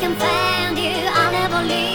can find you. I'll never leave.